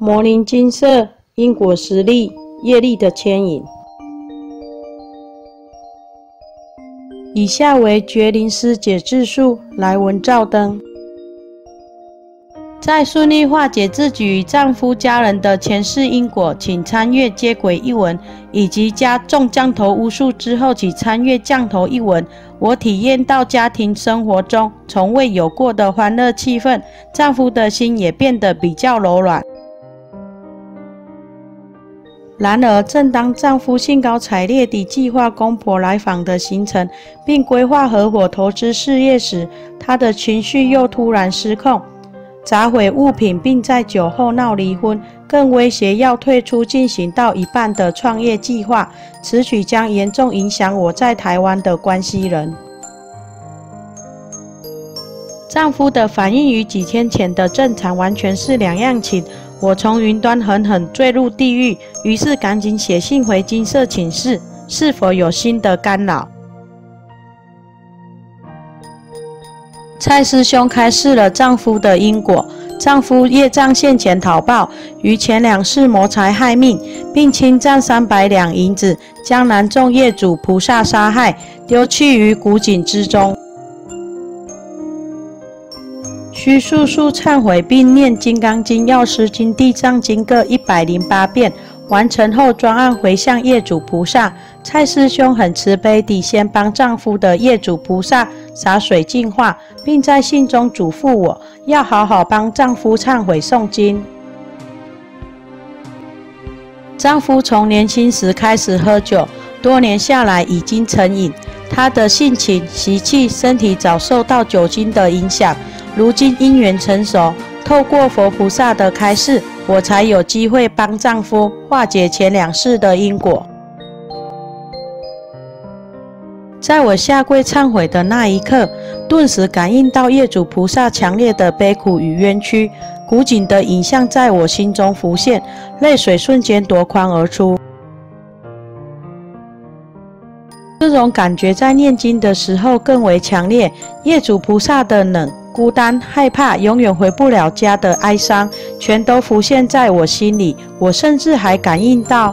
魔灵金色，因果实力，业力的牵引。以下为觉灵师解字术，来文照灯。在顺利化解自己与丈夫家人的前世因果，请参阅接轨一文，以及加重降头巫术之后，请参阅降头一文。我体验到家庭生活中从未有过的欢乐气氛，丈夫的心也变得比较柔软。然而，正当丈夫兴高采烈地计划公婆来访的行程，并规划合伙投资事业时，他的情绪又突然失控。砸毁物品，并在酒后闹离婚，更威胁要退出进行到一半的创业计划。此举将严重影响我在台湾的关系人。丈夫的反应与几天前的正常完全是两样情。我从云端狠狠坠入地狱，于是赶紧写信回金色寝室，是否有新的干扰。蔡师兄开示了丈夫的因果：丈夫业障现前讨报，于前两世谋财害命，并侵占三百两银子，将南众业主菩萨杀害，丢弃于古井之中。需速速忏悔，并念《金刚经》《药师经》《地藏经》各一百零八遍。完成后，专案回向业主菩萨。蔡师兄很慈悲地先帮丈夫的业主菩萨洒水净化，并在信中嘱咐我要好好帮丈夫忏悔诵经。丈夫从年轻时开始喝酒，多年下来已经成瘾，他的性情、习气、身体早受到酒精的影响。如今因缘成熟，透过佛菩萨的开示，我才有机会帮丈夫化解前两世的因果。在我下跪忏悔的那一刻，顿时感应到业主菩萨强烈的悲苦与冤屈，古井的影像在我心中浮现，泪水瞬间夺眶而出。这种感觉在念经的时候更为强烈，业主菩萨的冷、孤单、害怕、永远回不了家的哀伤，全都浮现在我心里。我甚至还感应到。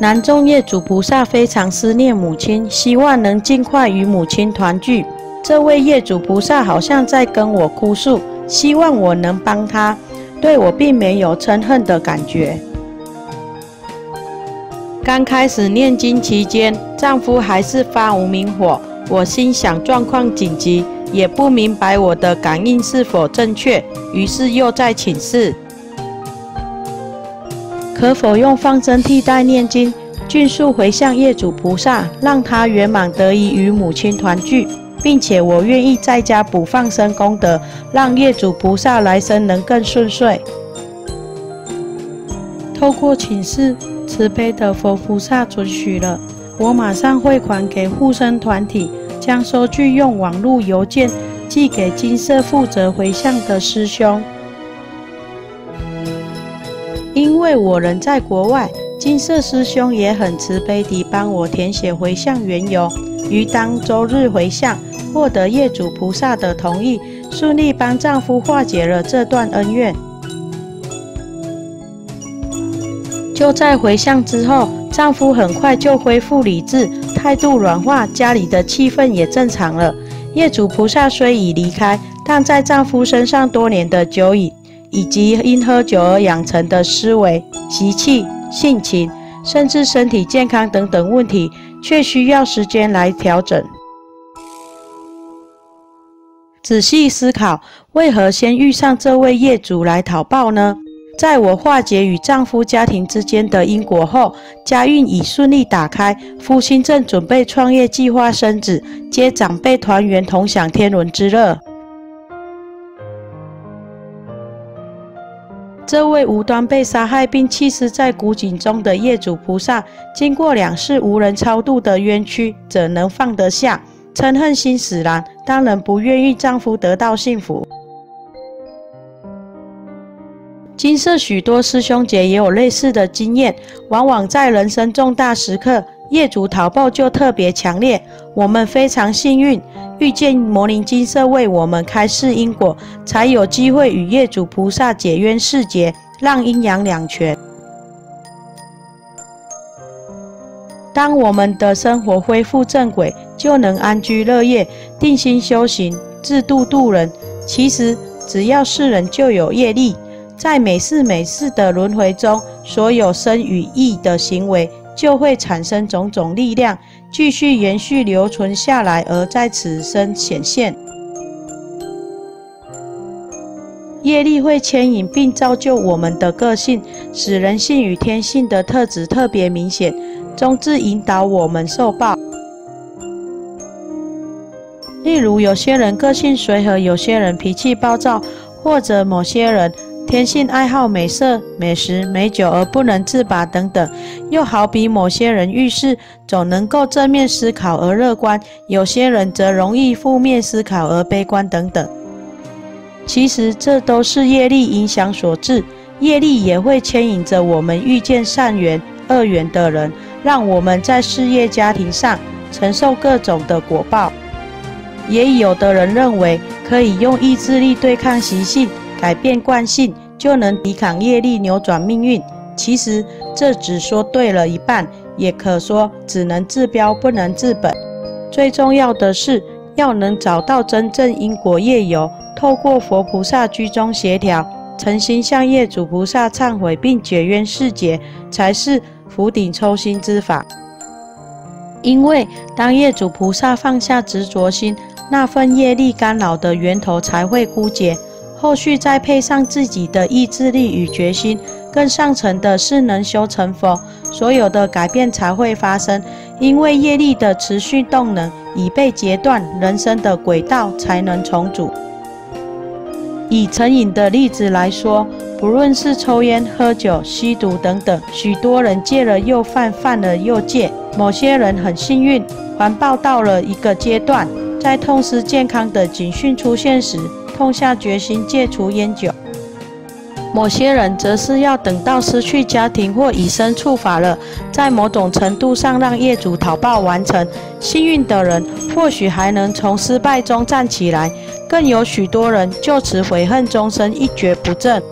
南众业主菩萨非常思念母亲，希望能尽快与母亲团聚。这位业主菩萨好像在跟我哭诉，希望我能帮他。对我并没有嗔恨的感觉。刚开始念经期间，丈夫还是发无明火，我心想状况紧急，也不明白我的感应是否正确，于是又在请示。可否用放生替代念经，迅速回向业主菩萨，让他圆满得以与母亲团聚，并且我愿意在家补放生功德，让业主菩萨来生能更顺遂。透过请示，慈悲的佛菩萨准许了，我马上汇款给护生团体，将收据用网络邮件寄给金色负责回向的师兄。因为我人在国外，金色师兄也很慈悲地帮我填写回向缘由，于当周日回向，获得业主菩萨的同意，顺利帮丈夫化解了这段恩怨。就在回向之后，丈夫很快就恢复理智，态度软化，家里的气氛也正常了。业主菩萨虽已离开，但在丈夫身上多年的酒瘾。以及因喝酒而养成的思维、习气、性情，甚至身体健康等等问题，却需要时间来调整。仔细思考，为何先遇上这位业主来讨报呢？在我化解与丈夫家庭之间的因果后，家运已顺利打开，夫妻正准备创业计划生子，接长辈团圆，同享天伦之乐。这位无端被杀害并弃尸在古井中的业主菩萨，经过两世无人超度的冤屈，怎能放得下？嗔恨心使然，当然不愿意丈夫得到幸福。金色许多师兄姐也有类似的经验，往往在人生重大时刻，业主讨报就特别强烈。我们非常幸运，遇见摩尼金色为我们开示因果，才有机会与业主菩萨解冤释结，让阴阳两全。当我们的生活恢复正轨，就能安居乐业，定心修行，自度度人。其实，只要是人，就有业力。在每世每世的轮回中，所有身与意的行为就会产生种种力量，继续延续留存下来，而在此生显现。业力会牵引并造就我们的个性，使人性与天性的特质特别明显，终至引导我们受报。例如，有些人个性随和，有些人脾气暴躁，或者某些人。天性爱好美色、美食、美酒而不能自拔等等，又好比某些人遇事总能够正面思考而乐观，有些人则容易负面思考而悲观等等。其实这都是业力影响所致，业力也会牵引着我们遇见善缘、恶缘的人，让我们在事业、家庭上承受各种的果报。也有的人认为可以用意志力对抗习性。改变惯性就能抵抗业力，扭转命运。其实这只说对了一半，也可说只能治标不能治本。最重要的是要能找到真正因果业由，透过佛菩萨居中协调，诚心向业主菩萨忏悔并解冤释结，才是釜底抽薪之法。因为当业主菩萨放下执着心，那份业力干扰的源头才会枯竭。后续再配上自己的意志力与决心，更上层的是能修成佛，所有的改变才会发生。因为业力的持续动能已被截断，人生的轨道才能重组。以成瘾的例子来说，不论是抽烟、喝酒、吸毒等等，许多人戒了又犯，犯了又戒。某些人很幸运，环抱到了一个阶段，在痛失健康的警讯出现时。痛下决心戒除烟酒，某些人则是要等到失去家庭或以身触法了，在某种程度上让业主讨报完成。幸运的人或许还能从失败中站起来，更有许多人就此悔恨终生，一蹶不振。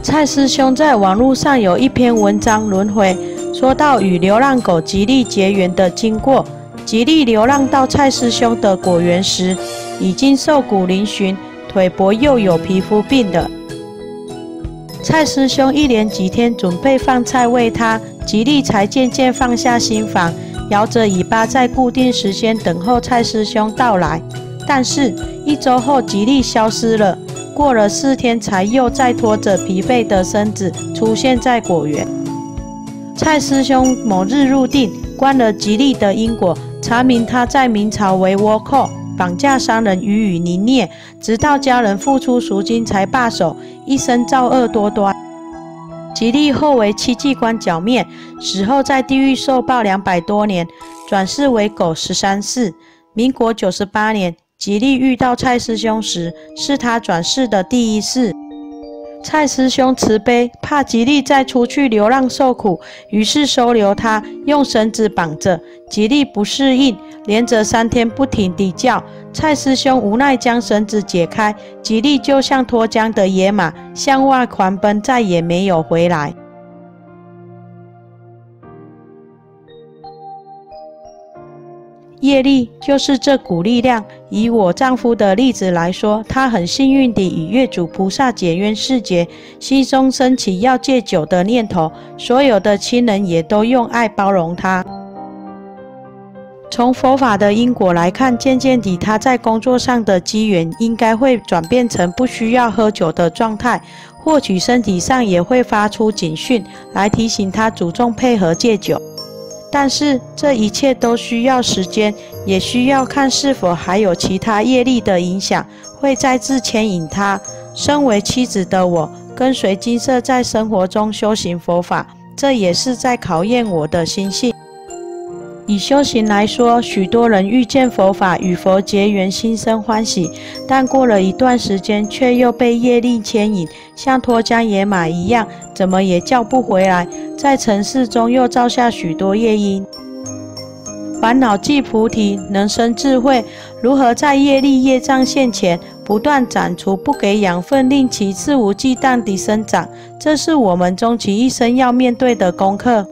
蔡师兄在网络上有一篇文章轮回，说到与流浪狗极力结缘的经过。吉利流浪到蔡师兄的果园时，已经瘦骨嶙峋，腿膊又有皮肤病的。蔡师兄一连几天准备放菜喂它，吉利才渐渐放下心防，摇着尾巴在固定时间等候蔡师兄到来。但是，一周后吉利消失了，过了四天才又再拖着疲惫的身子出现在果园。蔡师兄某日入定，观了吉利的因果。查明他在明朝为倭寇，绑架商人予以凌虐，直到家人付出赎金才罢手，一生造恶多端。吉利后为戚继光剿灭，死后在地狱受报两百多年，转世为狗十三世。民国九十八年，吉利遇到蔡师兄时，是他转世的第一世。蔡师兄慈悲，怕吉利再出去流浪受苦，于是收留他，用绳子绑着。吉利不适应，连着三天不停地叫。蔡师兄无奈将绳子解开，吉利就像脱缰的野马，向外狂奔，再也没有回来。业力就是这股力量。以我丈夫的例子来说，他很幸运地与业主菩萨解冤释结，心中升起要戒酒的念头，所有的亲人也都用爱包容他。从佛法的因果来看，渐渐地他在工作上的机缘应该会转变成不需要喝酒的状态，或许身体上也会发出警讯来提醒他主动配合戒酒。但是这一切都需要时间，也需要看是否还有其他业力的影响会再次牵引他。身为妻子的我，跟随金色在生活中修行佛法，这也是在考验我的心性。以修行来说，许多人遇见佛法，与佛结缘，心生欢喜，但过了一段时间，却又被业力牵引，像脱缰野马一样，怎么也叫不回来，在尘世中又造下许多业因。烦恼即菩提，能生智慧。如何在业力业障现前，不断斩除，不给养分，令其肆无忌惮地生长？这是我们终其一生要面对的功课。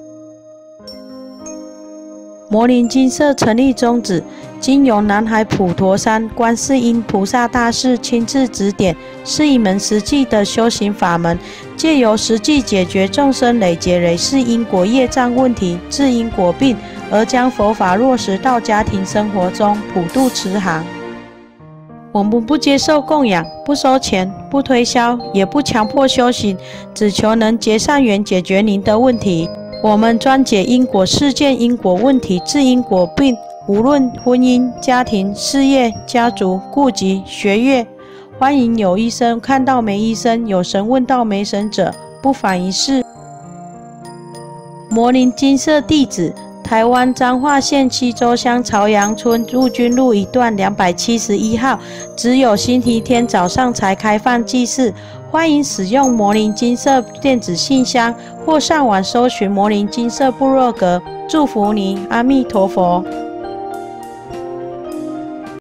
摩尼精舍成立宗旨，经由南海普陀山观世音菩萨大士亲自指点，是一门实际的修行法门，借由实际解决众生累劫累世因果业障问题，治因果病，而将佛法落实到家庭生活中，普度慈航。我们不接受供养，不收钱，不推销，也不强迫修行，只求能结善缘，解决您的问题。我们专解因果事件、因果问题、治因果病，无论婚姻、家庭、事业、家族、户籍、学业，欢迎有医生看到没医生，有神问到没神者，不妨一试。摩尼精舍地址：台湾彰化县溪州乡朝阳村陆军路一段两百七十一号，只有星期天早上才开放祭祀。欢迎使用魔灵金色电子信箱，或上网搜寻魔灵金色部落格。祝福您，阿弥陀佛。